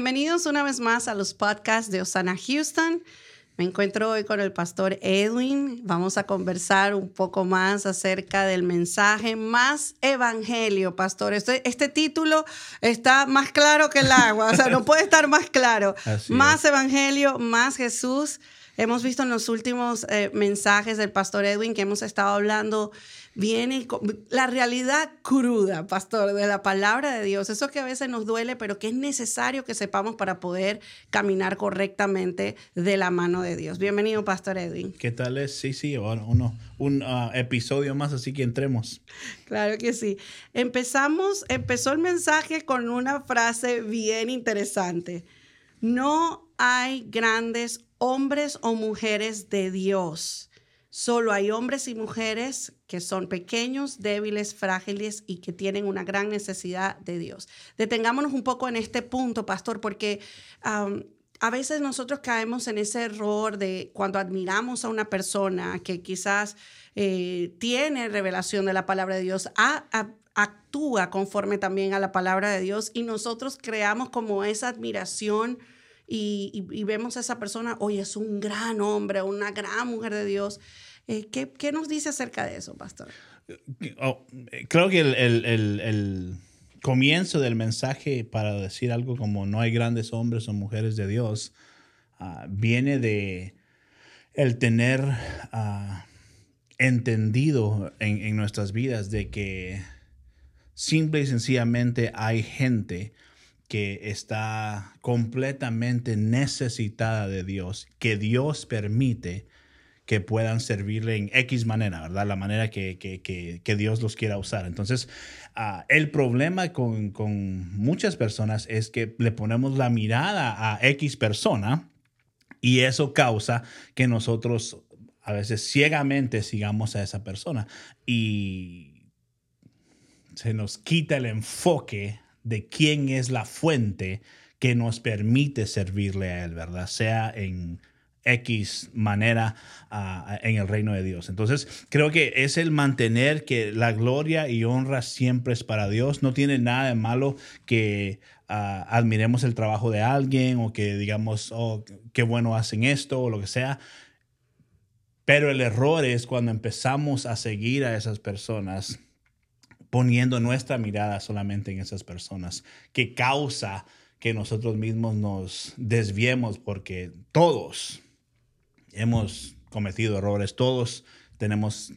Bienvenidos una vez más a los podcasts de Osana Houston. Me encuentro hoy con el pastor Edwin. Vamos a conversar un poco más acerca del mensaje más evangelio, pastor. Este, este título está más claro que el agua, o sea, no puede estar más claro. más evangelio, más Jesús. Hemos visto en los últimos eh, mensajes del pastor Edwin que hemos estado hablando viene la realidad cruda, pastor, de la palabra de Dios. Eso que a veces nos duele, pero que es necesario que sepamos para poder caminar correctamente de la mano de Dios. Bienvenido, pastor Edwin. ¿Qué tal es? Sí, sí, uno, un ah, episodio más, así que entremos. Claro que sí. Empezamos, empezó el mensaje con una frase bien interesante. No hay grandes hombres o mujeres de Dios Solo hay hombres y mujeres que son pequeños, débiles, frágiles y que tienen una gran necesidad de Dios. Detengámonos un poco en este punto, pastor, porque a veces nosotros caemos en ese error de cuando admiramos a una persona que quizás eh, tiene revelación de la palabra de Dios, actúa conforme también a la palabra de Dios y nosotros creamos como esa admiración y, vemos a esa persona, oye, es un gran hombre, una gran mujer de Dios. Eh, ¿qué, nos dice acerca de eso, pastor? Oh, creo que el, comienzo del mensaje para decir algo como no hay grandes hombres o mujeres de Dios ah, viene de el tener ah, entendido en, en, nuestras vidas de que simple y sencillamente hay gente que está completamente necesitada de Dios, que Dios permite que puedan servirle en X manera, ¿verdad? La manera que, que, Dios los quiera usar. Entonces, ah, el problema con, con, muchas personas es que le ponemos la mirada a X persona y eso causa que nosotros a veces ciegamente sigamos a esa persona y se nos quita el enfoque de quién es la fuente que nos permite servirle a Él, ¿verdad? Sea en X manera ah, en el reino de Dios. Entonces, creo que es el mantener que la gloria y honra siempre es para Dios. No tiene nada de malo que ah, admiremos el trabajo de alguien o que digamos, oh, qué bueno hacen esto o lo que sea. Pero el error es cuando empezamos a seguir a esas personas poniendo nuestra mirada solamente en esas personas, que causa que nosotros mismos nos desviemos porque todos hemos cometido errores, todos tenemos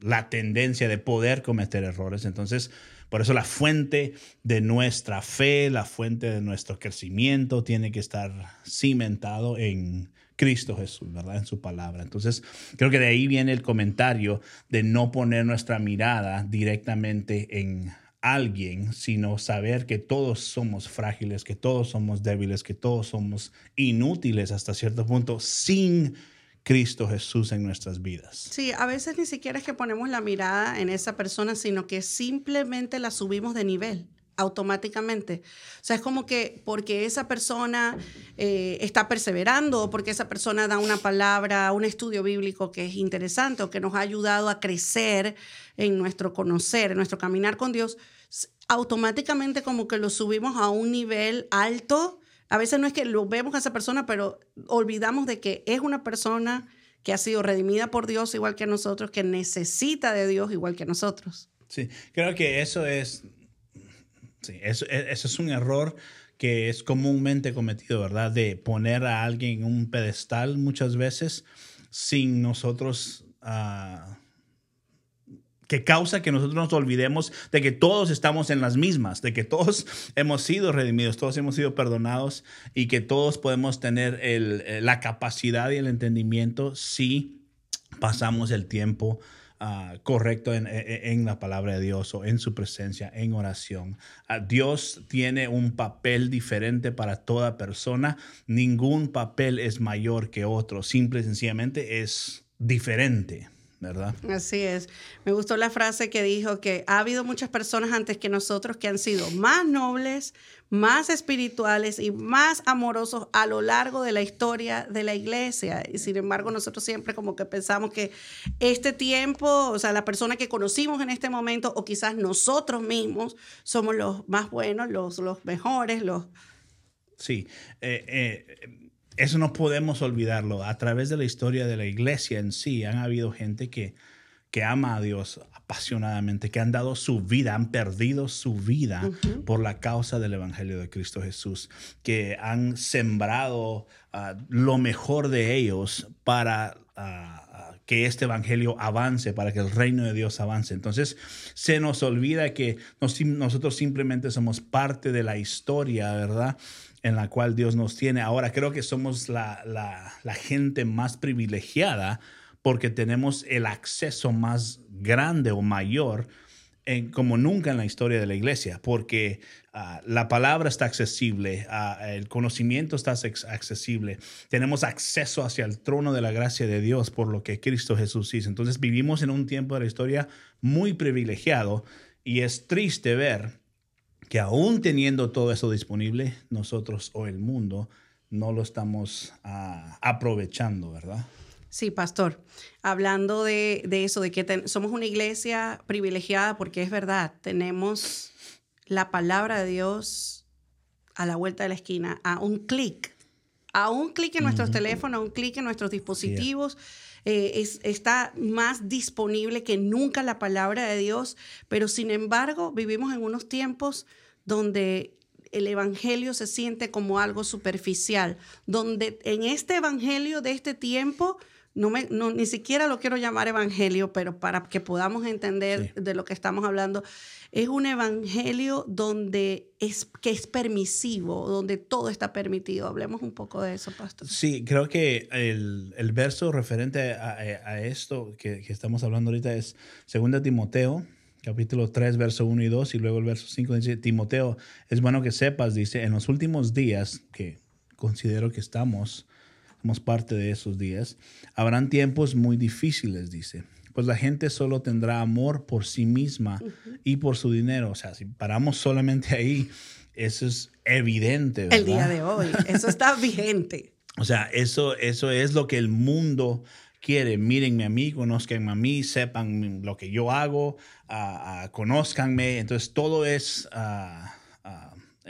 la tendencia de poder cometer errores. Entonces, por eso la fuente de nuestra fe, la fuente de nuestro crecimiento tiene que estar cimentado en Cristo Jesús, ¿verdad? En su palabra. Entonces, creo que de ahí viene el comentario de no poner nuestra mirada directamente en alguien, sino saber que todos somos frágiles, que todos somos débiles, que todos somos inútiles hasta cierto punto sin Cristo Jesús en nuestras vidas. Sí, a veces ni siquiera es que ponemos la mirada en esa persona, sino que simplemente la subimos de nivel automáticamente. O sea, es como que porque esa persona eh, está perseverando o porque esa persona da una palabra, un estudio bíblico que es interesante o que nos ha ayudado a crecer en nuestro conocer, en nuestro caminar con Dios, automáticamente como que lo subimos a un nivel alto. A veces no es que lo vemos a esa persona, pero olvidamos de que es una persona que ha sido redimida por Dios igual que nosotros, que necesita de Dios igual que nosotros. Sí, creo que eso es Sí, eso, e, eso, es un error que es comúnmente cometido, ¿verdad? De poner a alguien en un pedestal muchas veces sin nosotros... Uh, que causa que nosotros nos olvidemos de que todos estamos en las mismas, de que todos hemos sido redimidos, todos hemos sido perdonados y que todos podemos tener el, la capacidad y el entendimiento si pasamos el tiempo Ah, correcto en, en, la palabra de Dios o en su presencia, en oración. Ah, Dios tiene un papel diferente para toda persona. Ningún papel es mayor que otro. Simple y sencillamente es diferente. ¿Verdad? Así es. Me gustó la frase que dijo que ha habido muchas personas antes que nosotros que han sido más nobles, más espirituales y más amorosos a lo largo de la historia de la iglesia. Y sin embargo, nosotros siempre como que pensamos que este tiempo, o sea, la persona que conocimos en este momento, o quizás nosotros mismos, somos los más buenos, los, los mejores, los Sí, eh, eh, eso no podemos olvidarlo. A través de la historia de la iglesia en sí, han habido gente que, que ama a Dios apasionadamente, que han dado su vida, han perdido su vida por la causa del Evangelio de Cristo Jesús, que han sembrado ah, lo mejor de ellos para ah, ah, que este Evangelio avance, para que el reino de Dios avance. Entonces se nos olvida que nosotros simplemente somos parte de la historia, ¿verdad? En la cual Dios nos tiene. Ahora creo que somos la, la gente más privilegiada porque tenemos el acceso más grande o mayor en, como nunca en la historia de la iglesia, porque ah, la palabra está accesible, ah, el conocimiento está accesible, tenemos acceso hacia el trono de la gracia de Dios por lo que Cristo Jesús hizo. Entonces vivimos en un tiempo de la historia muy privilegiado y es triste ver que aún teniendo todo eso disponible, nosotros o el mundo no lo estamos ah, aprovechando, ¿verdad? Sí, pastor. Hablando de, eso, de que somos una iglesia privilegiada, porque es verdad, tenemos la palabra de Dios a la vuelta de la esquina, a un clic, a un clic en nuestros teléfonos, a un clic en nuestros dispositivos. Eh, está más disponible que nunca la palabra de Dios, pero sin embargo vivimos en unos tiempos donde el evangelio se siente como algo superficial, donde en este evangelio de este tiempo no me, no, ni siquiera lo quiero llamar evangelio, pero para que podamos entender de lo que estamos hablando, es un evangelio donde es, que es permisivo, donde todo está permitido. Hablemos un poco de eso, pastor. Sí, creo que el, el verso referente a, a esto que, que, estamos hablando ahorita es 2 Timoteo, capítulo 3, verso 1 y 2, y luego el verso 5 dice, Timoteo, es bueno que sepas, dice, en los últimos días, que considero que estamos, somos parte de esos días, habrán tiempos muy difíciles, dice. Pues la gente solo tendrá amor por sí misma y por su dinero. O sea, si paramos solamente ahí, eso es evidente. El día de hoy, eso está vigente. O sea, eso, eso es lo que el mundo quiere. Mírenme a mí, conozcanme a mí, sepan lo que yo hago, uh, conózcanme. Entonces, todo es...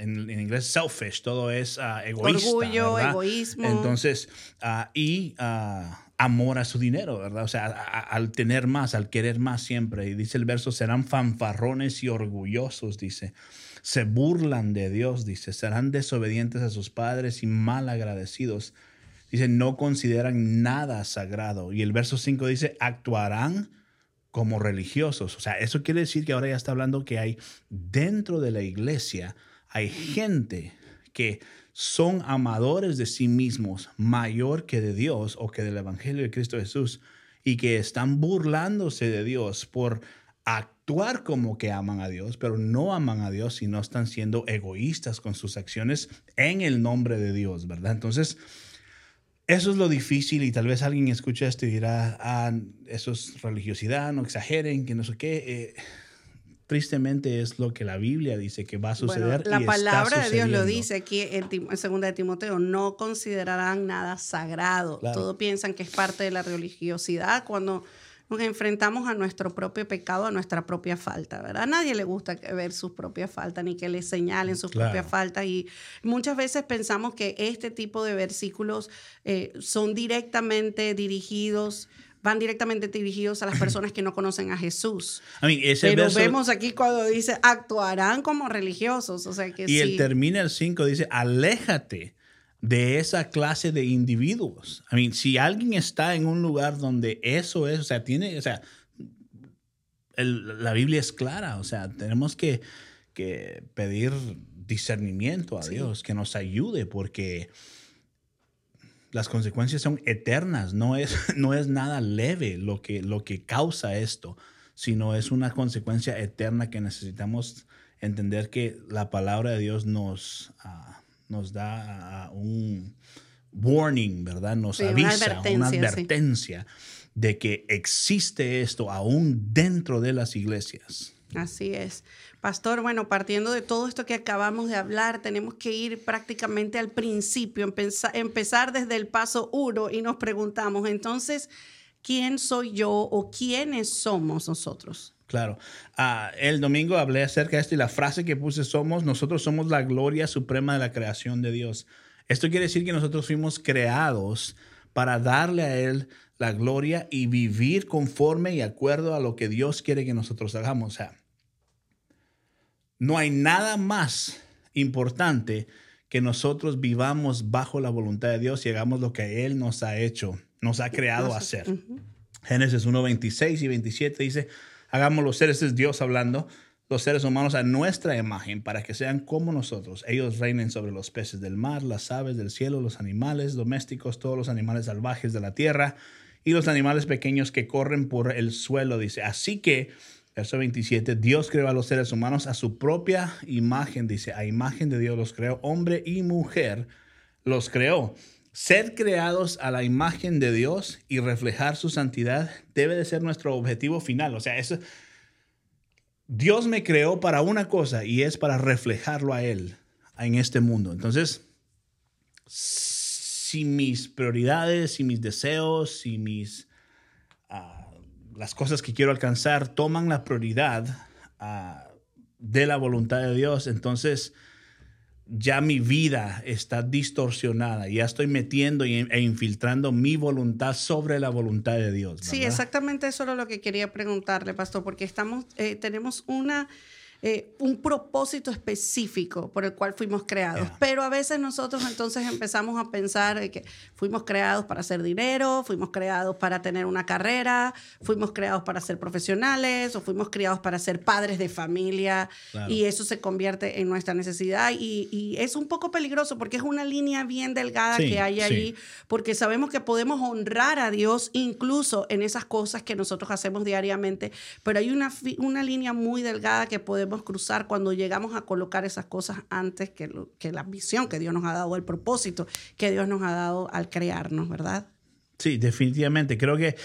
Uh, en, inglés selfish, todo es uh, egoísta. Orgullo, egoísmo. Entonces, uh, y uh, amor a su dinero, ¿verdad? O sea, al tener más, al querer más siempre. Y dice el verso, serán fanfarrones y orgullosos, dice. Se burlan de Dios, dice. Serán desobedientes a sus padres y mal agradecidos. Dice, no consideran nada sagrado. Y el verso 5 dice, actuarán como religiosos. O sea, eso quiere decir que ahora ya está hablando que hay dentro de la iglesia hay gente que son amadores de sí mismos mayor que de Dios o que del Evangelio de Cristo Jesús y que están burlándose de Dios por actuar como que aman a Dios, pero no aman a Dios y no están siendo egoístas con sus acciones en el nombre de Dios, ¿verdad? Entonces, eso es lo difícil y tal vez alguien escuche esto y dirá, ah, eso es religiosidad, no exageren, que no sé qué. Eh, tristemente es lo que la Biblia dice que va a suceder. la palabra de Dios lo dice aquí en, segunda de Timoteo, no considerarán nada sagrado. Todos piensan que es parte de la religiosidad cuando nos enfrentamos a nuestro propio pecado, a nuestra propia falta, ¿verdad? A nadie le gusta ver sus propias faltas ni que le señalen sus propias faltas y muchas veces pensamos que este tipo de versículos eh, son directamente dirigidos van directamente dirigidos a las personas que no conocen a Jesús. Pero vemos aquí cuando dice actuarán como religiosos, o sea que Y el termina el 5 dice, aléjate de esa clase de individuos. I mean, si alguien está en un lugar donde eso es, o sea, tiene, o sea, la Biblia es clara, o sea, tenemos que, que pedir discernimiento a Dios, que nos ayude, porque las consecuencias son eternas, no es, no es nada leve lo que, lo que causa esto, sino es una consecuencia eterna que necesitamos entender que la palabra de Dios nos, ah, nos da ah, un warning, ¿verdad? Nos avisa, una advertencia, de que existe esto aún dentro de las iglesias. Así es. Pastor, bueno, partiendo de todo esto que acabamos de hablar, tenemos que ir prácticamente al principio, empezar, desde el paso uno y nos preguntamos, entonces, ¿quién soy yo o quiénes somos nosotros? Claro. Ah, el domingo hablé acerca de esto y la frase que puse somos, nosotros somos la gloria suprema de la creación de Dios. Esto quiere decir que nosotros fuimos creados para darle a Él la gloria y vivir conforme y acuerdo a lo que Dios quiere que nosotros hagamos. O sea, no hay nada más importante que nosotros vivamos bajo la voluntad de Dios y hagamos lo que Él nos ha hecho, nos ha creado a hacer. Génesis 1, 26 y 27 dice, hagamos los seres, es Dios hablando, los seres humanos a nuestra imagen para que sean como nosotros. Ellos reinen sobre los peces del mar, las aves del cielo, los animales domésticos, todos los animales salvajes de la tierra y los animales pequeños que corren por el suelo, dice. Así que, verso 27, Dios creó a los seres humanos a su propia imagen, dice, a imagen de Dios los creó, hombre y mujer los creó. Ser creados a la imagen de Dios y reflejar su santidad debe de ser nuestro objetivo final. O sea, eso, Dios me creó para una cosa y es para reflejarlo a Él en este mundo. Entonces, si mis prioridades, si mis deseos, si mis, las cosas que quiero alcanzar toman la prioridad ah, de la voluntad de Dios, entonces ya mi vida está distorsionada, ya estoy metiendo e infiltrando mi voluntad sobre la voluntad de Dios. Sí, exactamente eso era lo que quería preguntarle, pastor, porque estamos, eh, tenemos una eh, un propósito específico por el cual fuimos creados. Pero a veces nosotros entonces empezamos a pensar que fuimos creados para hacer dinero, fuimos creados para tener una carrera, fuimos creados para ser profesionales o fuimos criados para ser padres de familia y eso se convierte en nuestra necesidad. Y, es un poco peligroso porque es una línea bien delgada que hay ahí porque sabemos que podemos honrar a Dios incluso en esas cosas que nosotros hacemos diariamente, pero hay una, una línea muy delgada que podemos cruzar cuando llegamos a colocar esas cosas antes que, que la visión que Dios nos ha dado, el propósito que Dios nos ha dado al crearnos, ¿verdad? Sí, definitivamente. Creo que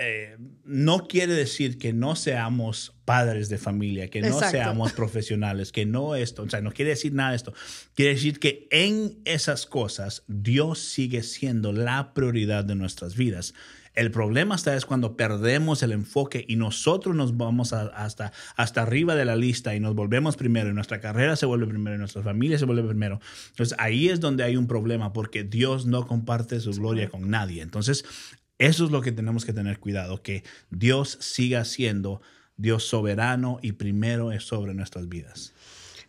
eh, no quiere decir que no seamos padres de familia, que no seamos profesionales, que no esto, o sea, no quiere decir nada de esto. Quiere decir que en esas cosas Dios sigue siendo la prioridad de nuestras vidas. El problema está es cuando perdemos el enfoque y nosotros nos vamos hasta, hasta arriba de la lista y nos volvemos primero y nuestra carrera se vuelve primero y nuestra familia se vuelve primero. Entonces ahí es donde hay un problema porque Dios no comparte su gloria con nadie. Entonces eso es lo que tenemos que tener cuidado, que Dios siga siendo Dios soberano y primero es sobre nuestras vidas.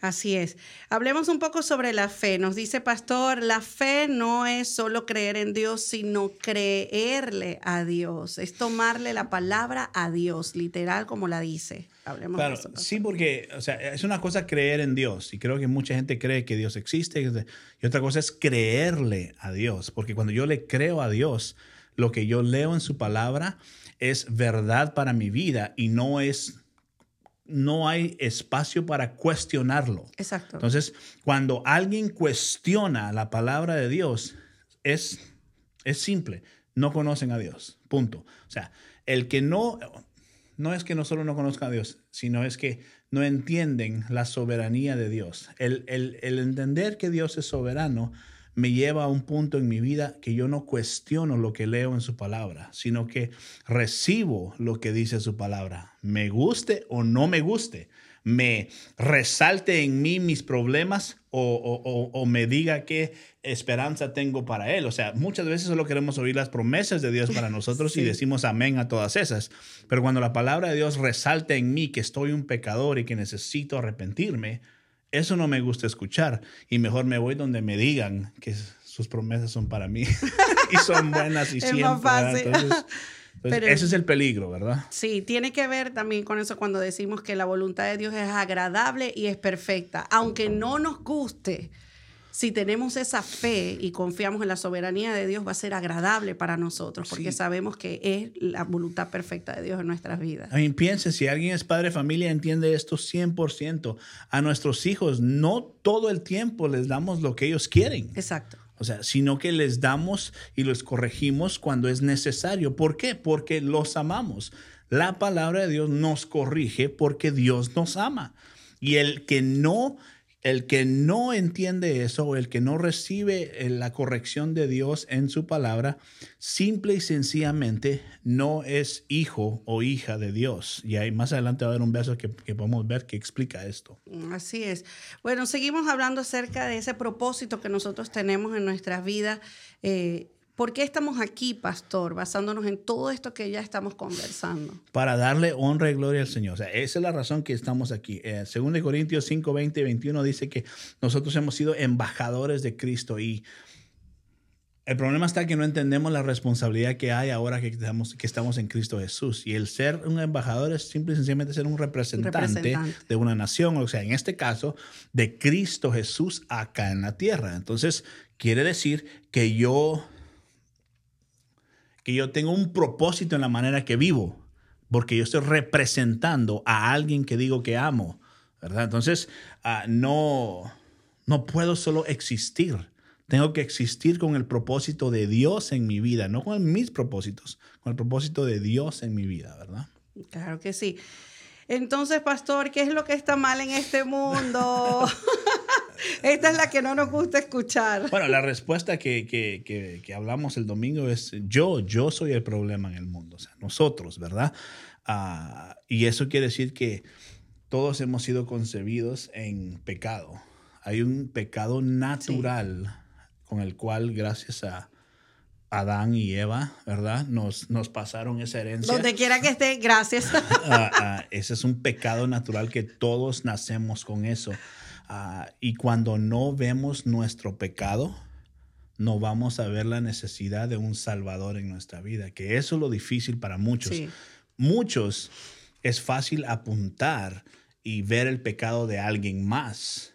Así es. Hablemos un poco sobre la fe. Nos dice Pastor, la fe no es solo creer en Dios, sino creerle a Dios. Es tomarle la palabra a Dios, literal como la dice. Hablemos claro, de eso. Sí, porque o sea, es una cosa creer en Dios y creo que mucha gente cree que Dios existe y otra cosa es creerle a Dios, porque cuando yo le creo a Dios, lo que yo leo en su palabra es verdad para mi vida y no es no hay espacio para cuestionarlo. Exacto. Entonces, cuando alguien cuestiona la palabra de Dios, es, es simple, no conocen a Dios, punto. O sea, el que no, no es que no solo no conozcan a Dios, sino es que no entienden la soberanía de Dios. El, el entender que Dios es soberano me lleva a un punto en mi vida que yo no cuestiono lo que leo en su palabra, sino que recibo lo que dice su palabra, me guste o no me guste, me resalte en mí mis problemas o, me diga qué esperanza tengo para Él. O sea, muchas veces solo queremos oír las promesas de Dios para nosotros y decimos amén a todas esas. Pero cuando la palabra de Dios resalta en mí que estoy un pecador y que necesito arrepentirme, eso no me gusta escuchar y mejor me voy donde me digan que sus promesas son para mí y son buenas y es siempre. Más fácil. Entonces, ese es el peligro, ¿verdad? Sí, tiene que ver también con eso cuando decimos que la voluntad de Dios es agradable y es perfecta, aunque no nos guste si tenemos esa fe y confiamos en la soberanía de Dios, va a ser agradable para nosotros, porque sabemos que es la voluntad perfecta de Dios en nuestras vidas. A mí piense, si alguien es padre de familia, entiende esto 100%. A nuestros hijos no todo el tiempo les damos lo que ellos quieren. Exacto. O sea, sino que les damos y los corregimos cuando es necesario. ¿Por qué? Porque los amamos. La palabra de Dios nos corrige porque Dios nos ama. Y el que no el que no entiende eso o el que no recibe eh, la corrección de Dios en su palabra, simple y sencillamente no es hijo o hija de Dios. Y ahí más adelante va a haber un verso que, podemos ver que explica esto. Así es. Bueno, seguimos hablando acerca de ese propósito que nosotros tenemos en nuestras vidas. Eh, ¿Por qué estamos aquí, pastor, basándonos en todo esto que ya estamos conversando? Para darle honra y gloria al Señor. O sea, esa es la razón que estamos aquí. Eh, según de Corintios 5, 20 y 21 dice que nosotros hemos sido embajadores de Cristo y el problema está que no entendemos la responsabilidad que hay ahora que estamos, que estamos en Cristo Jesús. Y el ser un embajador es simple y sencillamente ser un representante, representante, de una nación, o sea, en este caso, de Cristo Jesús acá en la tierra. Entonces, quiere decir que yo que yo tengo un propósito en la manera que vivo, porque yo estoy representando a alguien que digo que amo, ¿verdad? Entonces, ah, no, no puedo solo existir. Tengo que existir con el propósito de Dios en mi vida, no con mis propósitos, con el propósito de Dios en mi vida, ¿verdad? Claro que sí. Entonces, pastor, ¿qué es lo que está mal en este mundo? Esta es la que no nos gusta escuchar. Bueno, la respuesta que, que, que, hablamos el domingo es yo, yo soy el problema en el mundo, o sea, nosotros, ¿verdad? Ah, y eso quiere decir que todos hemos sido concebidos en pecado. Hay un pecado natural con el cual, gracias a Adán y Eva, ¿verdad? Nos, nos pasaron esa herencia. Donde quiera que esté, gracias. Ah, ah, ese es un pecado natural que todos nacemos con eso. Ah, y cuando no vemos nuestro pecado, no vamos a ver la necesidad de un Salvador en nuestra vida, que eso es lo difícil para muchos. Muchos es fácil apuntar y ver el pecado de alguien más,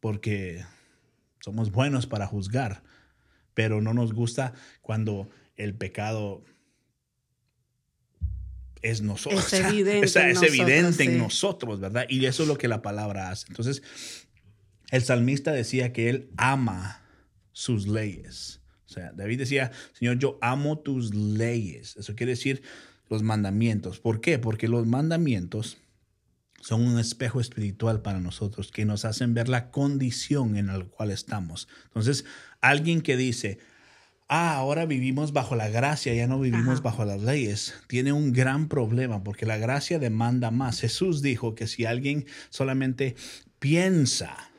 porque somos buenos para juzgar, pero no nos gusta cuando el pecado es nosotros. Es evidente, es, evidente en nosotros, ¿verdad? Y eso es lo que la palabra hace. Entonces, el salmista decía que él ama sus leyes. O sea, David decía, Señor, yo amo tus leyes. Eso quiere decir los mandamientos. ¿Por qué? Porque los mandamientos son un espejo espiritual para nosotros que nos hacen ver la condición en la cual estamos. Entonces, alguien que dice, ah, ahora vivimos bajo la gracia, ya no vivimos bajo las leyes, tiene un gran problema porque la gracia demanda más. Jesús dijo que si alguien solamente piensa,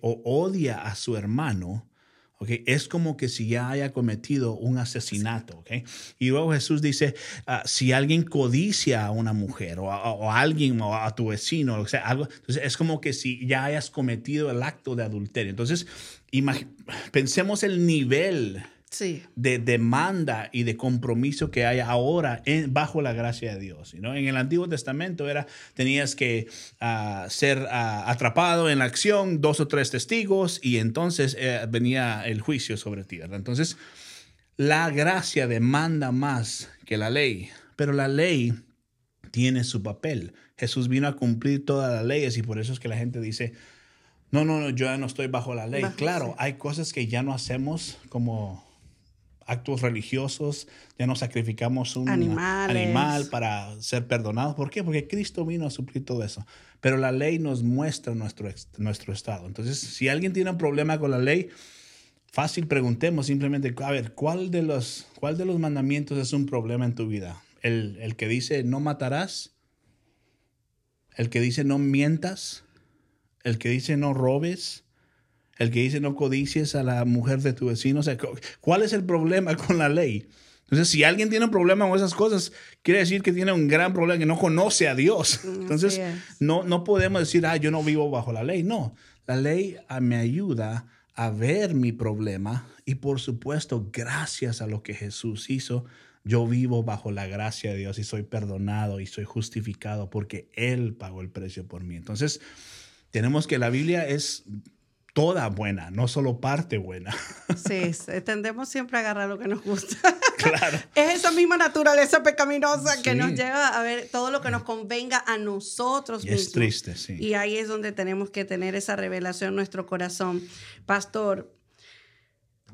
o odia a su hermano, ¿ok? Es como que si ya haya cometido un asesinato, ¿ok? Y luego Jesús dice, ah, si alguien codicia a una mujer o a, alguien o a tu vecino, o sea, algo, entonces es como que si ya hayas cometido el acto de adulterio. Entonces, pensemos el nivel de demanda y de compromiso que hay ahora en, bajo la gracia de Dios. ¿no? En el Antiguo Testamento era, tenías que ah, ser ah, atrapado en la acción, dos o tres testigos, y entonces eh, venía el juicio sobre ti. Entonces, la gracia demanda más que la ley, pero la ley tiene su papel. Jesús vino a cumplir todas las leyes y por eso es que la gente dice, no, no, no, yo ya no estoy bajo la ley. claro, hay cosas que ya no hacemos como actos religiosos, ya no sacrificamos un animal para ser perdonados. ¿Por qué? Porque Cristo vino a suplir todo eso. Pero la ley nos muestra nuestro, nuestro estado. Entonces, si alguien tiene un problema con la ley, fácil preguntemos simplemente, a ver, ¿cuál de los, cuál de los mandamientos es un problema en tu vida? ¿El, el que dice no matarás? ¿El que dice no mientas? ¿El que dice no robes? El que dice no codicies a la mujer de tu vecino. O sea, ¿cuál es el problema con la ley? Entonces, si alguien tiene un problema con esas cosas, quiere decir que tiene un gran problema, que no conoce a Dios. Mm, Entonces, no, no podemos decir, ah, yo no vivo bajo la ley. No, la ley ah, me ayuda a ver mi problema y por supuesto, gracias a lo que Jesús hizo, yo vivo bajo la gracia de Dios y soy perdonado y soy justificado porque Él pagó el precio por mí. Entonces, tenemos que la Biblia es toda buena, no solo parte buena. Sí, tendemos siempre a agarrar lo que nos gusta. Claro. es esa misma naturaleza pecaminosa que nos lleva a ver todo lo que nos convenga a nosotros mismos. Es triste, sí. Y ahí es donde tenemos que tener esa revelación en nuestro corazón. Pastor,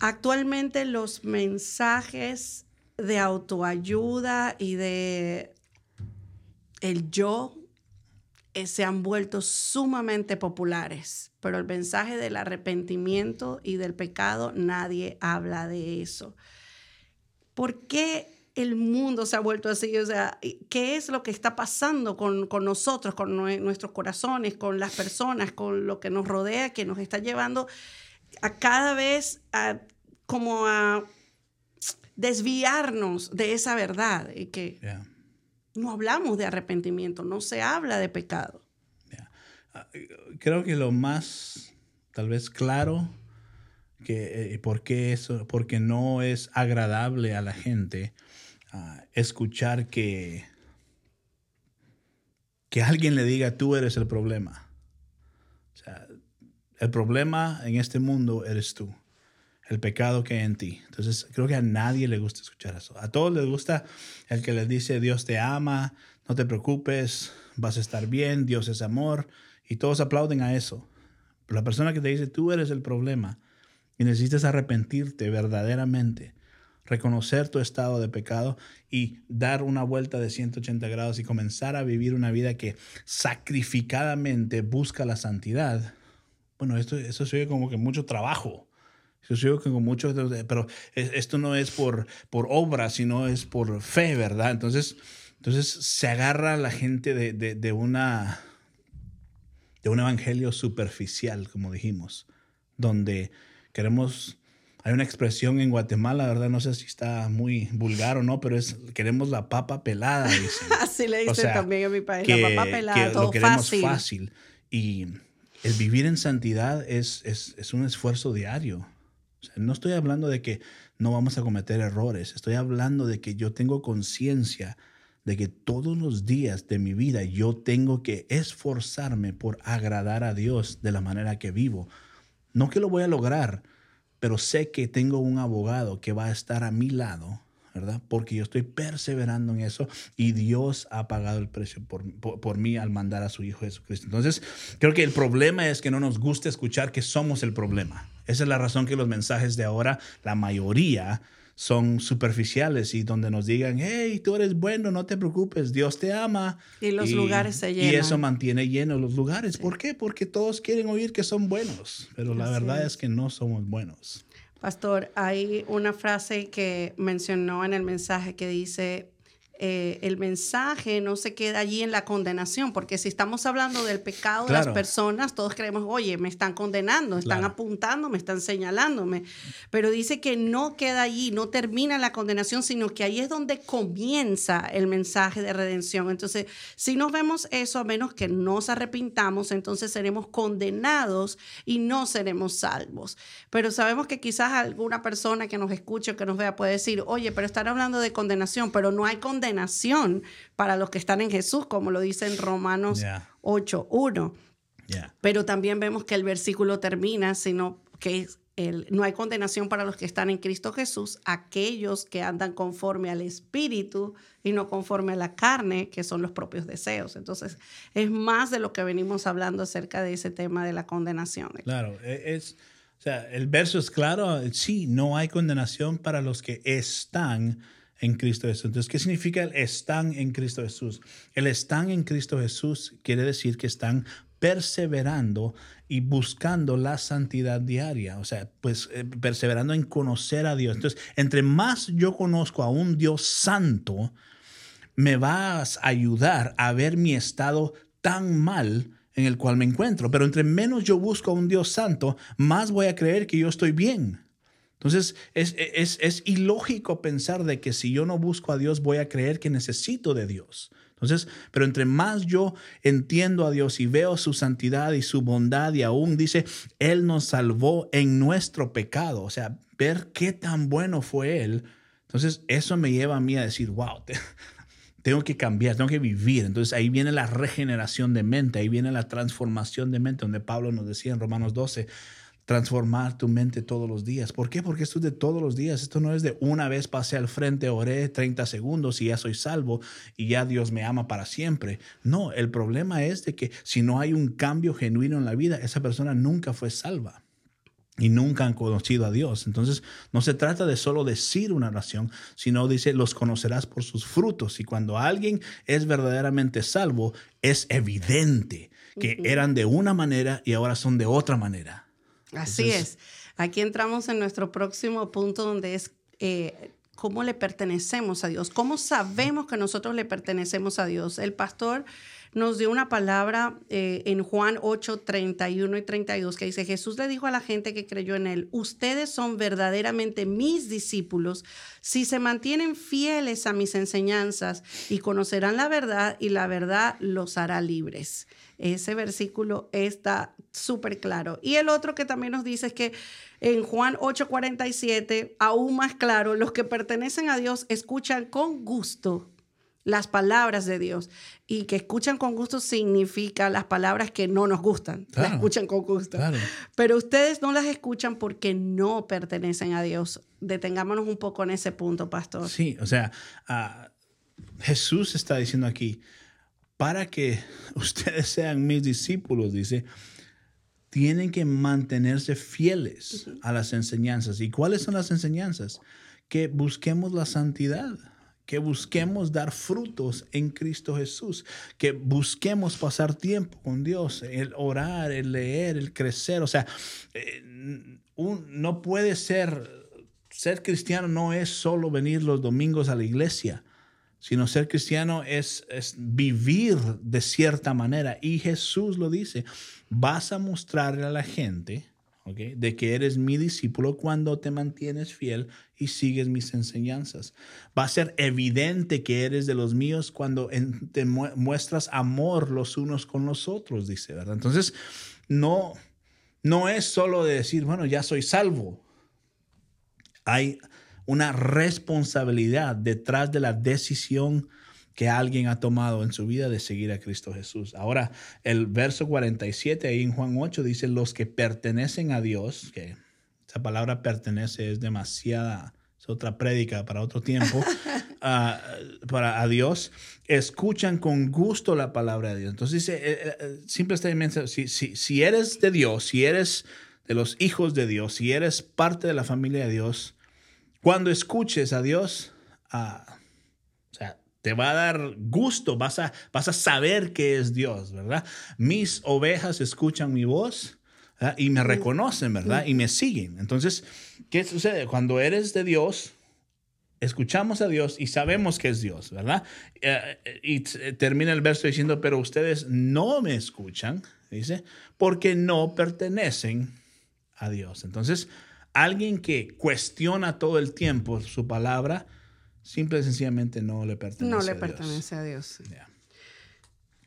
actualmente los mensajes de autoayuda y de el yo se han vuelto sumamente populares, pero el mensaje del arrepentimiento y del pecado, nadie habla de eso. ¿Por qué el mundo se ha vuelto así? O sea, ¿qué es lo que está pasando con, nosotros, con nuestros corazones, con las personas, con lo que nos rodea, que nos está llevando a cada vez como a desviarnos de esa verdad y que no hablamos de arrepentimiento, no se habla de pecado. Ah, creo que lo más tal vez claro que eh, porque eso porque no es agradable a la gente ah, escuchar que que alguien le diga tú eres el problema. O sea, el problema en este mundo eres tú el pecado que hay en ti. Entonces, creo que a nadie le gusta escuchar eso. A todos les gusta el que les dice, Dios te ama, no te preocupes, vas a estar bien, Dios es amor, y todos aplauden a eso. Pero la persona que te dice, tú eres el problema, y necesitas arrepentirte verdaderamente, reconocer tu estado de pecado y dar una vuelta de 180 grados y comenzar a vivir una vida que sacrificadamente busca la santidad. Bueno, esto, eso sigue como que mucho trabajo. Yo que con muchos, pero esto no es por, por obra, sino es por fe, ¿verdad? Entonces, entonces se agarra la gente de, de, una, de un evangelio superficial, como dijimos, donde queremos, hay una expresión en Guatemala, ¿verdad? No sé si está muy vulgar o no, pero es, queremos la papa pelada, Así le dicen también en mi país, la papa pelada, todo lo queremos fácil. Y el vivir en santidad es, es, es un esfuerzo diario no estoy hablando de que no vamos a cometer errores, estoy hablando de que yo tengo conciencia de que todos los días de mi vida yo tengo que esforzarme por agradar a Dios de la manera que vivo. No que lo voy a lograr, pero sé que tengo un abogado que va a estar a mi lado ¿verdad? Porque yo estoy perseverando en eso y Dios ha pagado el precio por, por, mí al mandar a su Hijo Jesucristo. Entonces, creo que el problema es que no nos gusta escuchar que somos el problema. Esa es la razón que los mensajes de ahora, la mayoría, son superficiales y donde nos digan, hey, tú eres bueno, no te preocupes, Dios te ama. Y los lugares se llenan. Y eso mantiene llenos los lugares. ¿Por qué? Porque todos quieren oír que son buenos, pero la verdad es que no somos buenos. Pastor, hay una frase que mencionó en el mensaje que dice, eh, el mensaje no se queda allí en la condenación, porque si estamos hablando del pecado de las personas, todos creemos, oye, me están condenando, están apuntando, me están señalándome, pero dice que no queda allí, no termina la condenación, sino que ahí es donde comienza el mensaje de redención. Entonces, si nos vemos eso, a menos que nos arrepintamos, entonces seremos condenados y no seremos salvos. Pero sabemos que quizás alguna persona que nos escuche o que nos vea puede decir, oye, pero están hablando de condenación, pero no hay condenación nación para los que están en Jesús, como lo dice en Romanos 8.1. Pero también vemos que el versículo termina, sino que el, no hay condenación para los que están en Cristo Jesús, aquellos que andan conforme al Espíritu y no conforme a la carne, que son los propios deseos. Entonces, es más de lo que venimos hablando acerca de ese tema de la condenación. Claro, e, es, o sea, el verso es claro, sí, no hay condenación para los que están en Cristo Jesús. Entonces, ¿qué significa el están en Cristo Jesús? El están en Cristo Jesús quiere decir que están perseverando y buscando la santidad diaria, o sea, pues eh, perseverando en conocer a Dios. Entonces, entre más yo conozco a un Dios santo, me vas a ayudar a ver mi estado tan mal en el cual me encuentro. Pero entre menos yo busco a un Dios santo, más voy a creer que yo estoy bien. Entonces, es, es, ilógico pensar de que si yo no busco a Dios, voy a creer que necesito de Dios. Entonces, pero entre más yo entiendo a Dios y veo su santidad y su bondad y aún dice, Él nos salvó en nuestro pecado, o sea, ver qué tan bueno fue Él. Entonces, eso me lleva a mí a decir, wow, tengo que cambiar, tengo que vivir. Entonces ahí viene la regeneración de mente, ahí viene la transformación de mente, donde Pablo nos decía en Romanos 12, transformar tu mente todos los días. ¿Por qué? Porque esto es de todos los días. Esto no es de una vez pasé al frente, oré 30 segundos y ya soy salvo y ya Dios me ama para siempre. No, el problema es de que si no hay un cambio genuino en la vida, esa persona nunca fue salva. y nunca han conocido a Dios. Entonces, no se trata de solo decir una oración, sino dice, los conocerás por sus frutos. Y cuando alguien es verdaderamente salvo, es evidente que eran de una manera y ahora son de otra manera. Así es. Aquí entramos en nuestro próximo punto donde es eh, cómo le pertenecemos a Dios, cómo sabemos que nosotros le pertenecemos a Dios. El pastor nos dio una palabra eh, en Juan 8, 31 y 32 que dice, Jesús le dijo a la gente que creyó en él, ustedes son verdaderamente mis discípulos si se mantienen fieles a mis enseñanzas y conocerán la verdad y la verdad los hará libres. Ese versículo está súper claro. Y el otro que también nos dice es que en Juan 8:47, aún más claro, los que pertenecen a Dios escuchan con gusto las palabras de Dios. Y que escuchan con gusto significa las palabras que no nos gustan. las escuchan con gusto. Pero ustedes no las escuchan porque no pertenecen a Dios. Detengámonos un poco en ese punto, pastor. Sí, o sea, ah, Jesús está diciendo aquí, para que ustedes sean mis discípulos, dice, tienen que mantenerse fieles a las enseñanzas. ¿Y cuáles son las enseñanzas? Que busquemos la santidad que busquemos dar frutos en Cristo Jesús, que busquemos pasar tiempo con Dios, el orar, el leer, el crecer. O sea, eh, no puede ser, ser cristiano no es solo venir los domingos a la iglesia, sino ser cristiano es, vivir de cierta manera. Y Jesús lo dice, vas a mostrarle a la gente de que eres mi discípulo cuando te mantienes fiel y sigues mis enseñanzas. Va a ser evidente que eres de los míos cuando te muestras amor los unos con los otros, dice, ¿verdad? Entonces, no, no es solo de decir, bueno, ya soy salvo. Hay una responsabilidad detrás de la decisión que alguien ha tomado en su vida de seguir a Cristo Jesús. Ahora, el verso 47 ahí en Juan 8 dice, los que pertenecen a Dios, que esa palabra pertenece es demasiada, es otra prédica para otro tiempo, ah, para a Dios, escuchan con gusto la palabra de Dios. Entonces dice, eh, eh, simplemente, si, si, si eres de Dios, si eres de los hijos de Dios, si eres parte de la familia de Dios, cuando escuches a Dios, uh, te va a dar gusto, vas a, vas a saber que es Dios, ¿verdad? Mis ovejas escuchan mi voz y me reconocen, ¿verdad? Y me siguen. Entonces, ¿qué sucede? Cuando eres de Dios, escuchamos a Dios y sabemos que es Dios, ¿verdad? Eh, y termina el verso diciendo, pero ustedes no me escuchan, dice, porque no pertenecen a Dios. Entonces, alguien que cuestiona todo el tiempo su palabra, simple y sencillamente no le pertenece no le pertenece a Dios.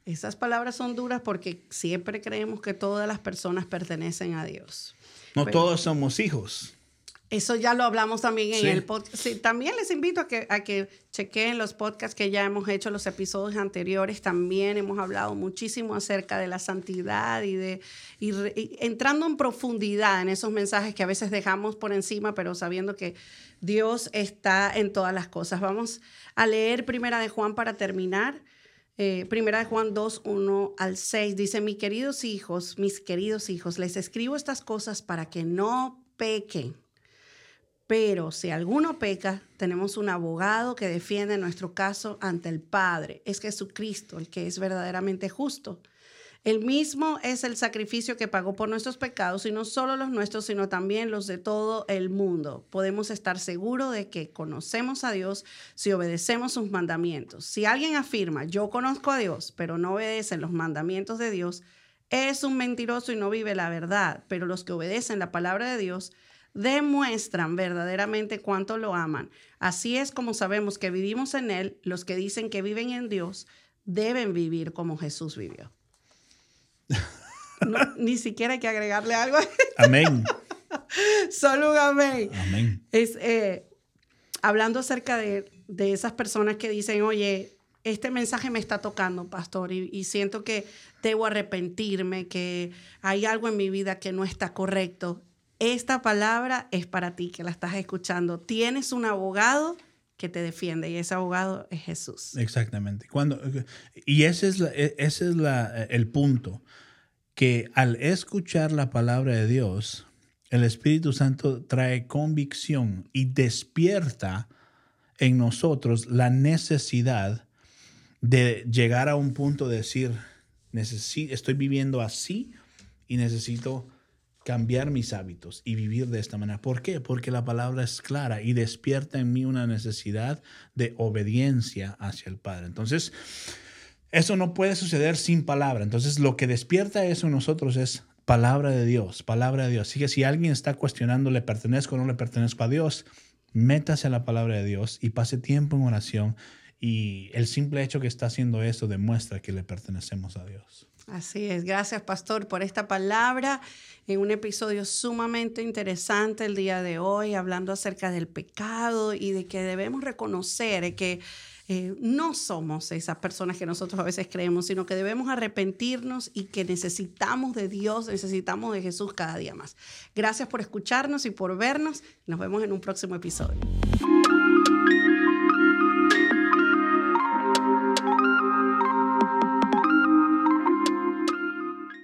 Esas palabras son duras porque siempre creemos que todas las personas pertenecen a Dios. No todos somos hijos. Eso ya lo hablamos también en el podcast. Sí, también les invito a que, a que chequeen los podcasts que ya hemos hecho, los episodios anteriores. También hemos hablado muchísimo acerca de la santidad y de y entrando en profundidad en esos mensajes que a veces dejamos por encima, pero sabiendo que Dios está en todas las cosas. Vamos a leer Primera de Juan para terminar. Eh, primera de Juan 2, 1 al 6 dice, mis queridos hijos, mis queridos hijos, les escribo estas cosas para que no pequen. Pero si alguno peca, tenemos un abogado que defiende nuestro caso ante el Padre. Es Jesucristo, el que es verdaderamente justo. El mismo es el sacrificio que pagó por nuestros pecados, y no solo los nuestros, sino también los de todo el mundo. Podemos estar seguros de que conocemos a Dios si obedecemos sus mandamientos. Si alguien afirma, yo conozco a Dios, pero no obedece los mandamientos de Dios, es un mentiroso y no vive la verdad. Pero los que obedecen la palabra de Dios, demuestran verdaderamente cuánto lo aman. Así es como sabemos que vivimos en Él. Los que dicen que viven en Dios deben vivir como Jesús vivió. ni siquiera hay que agregarle algo. Amén. Solo un amén. Amén. Es, eh, hablando acerca de, esas personas que dicen, oye, este mensaje me está tocando, pastor, y, y, siento que debo arrepentirme, que hay algo en mi vida que no está correcto esta palabra es para ti que la estás escuchando. Tienes un abogado que te defiende y ese abogado es Jesús. Exactamente. Cuando, y ese es, e, ese es el punto, que al escuchar la palabra de Dios, el Espíritu Santo trae convicción y despierta en nosotros la necesidad de llegar a un punto de decir, estoy viviendo así y necesito cambiar mis hábitos y vivir de esta manera. ¿Por qué? Porque la palabra es clara y despierta en mí una necesidad de obediencia hacia el Padre. Entonces, eso no puede suceder sin palabra. Entonces, lo que despierta eso en nosotros es palabra de Dios, palabra de Dios. Así que si alguien está cuestionando, ¿le pertenezco o no le pertenezco a Dios? Métase a la palabra de Dios y pase tiempo en oración. Y el simple hecho que está haciendo eso demuestra que le pertenecemos a Dios. Así es. Gracias, pastor, por esta palabra en un episodio sumamente interesante el día de hoy, hablando acerca del pecado y de que debemos reconocer que eh, no somos esas personas que nosotros a veces creemos, sino que debemos arrepentirnos y que necesitamos de Dios, necesitamos de Jesús cada día más. Gracias por escucharnos y por vernos. Nos vemos en un próximo episodio.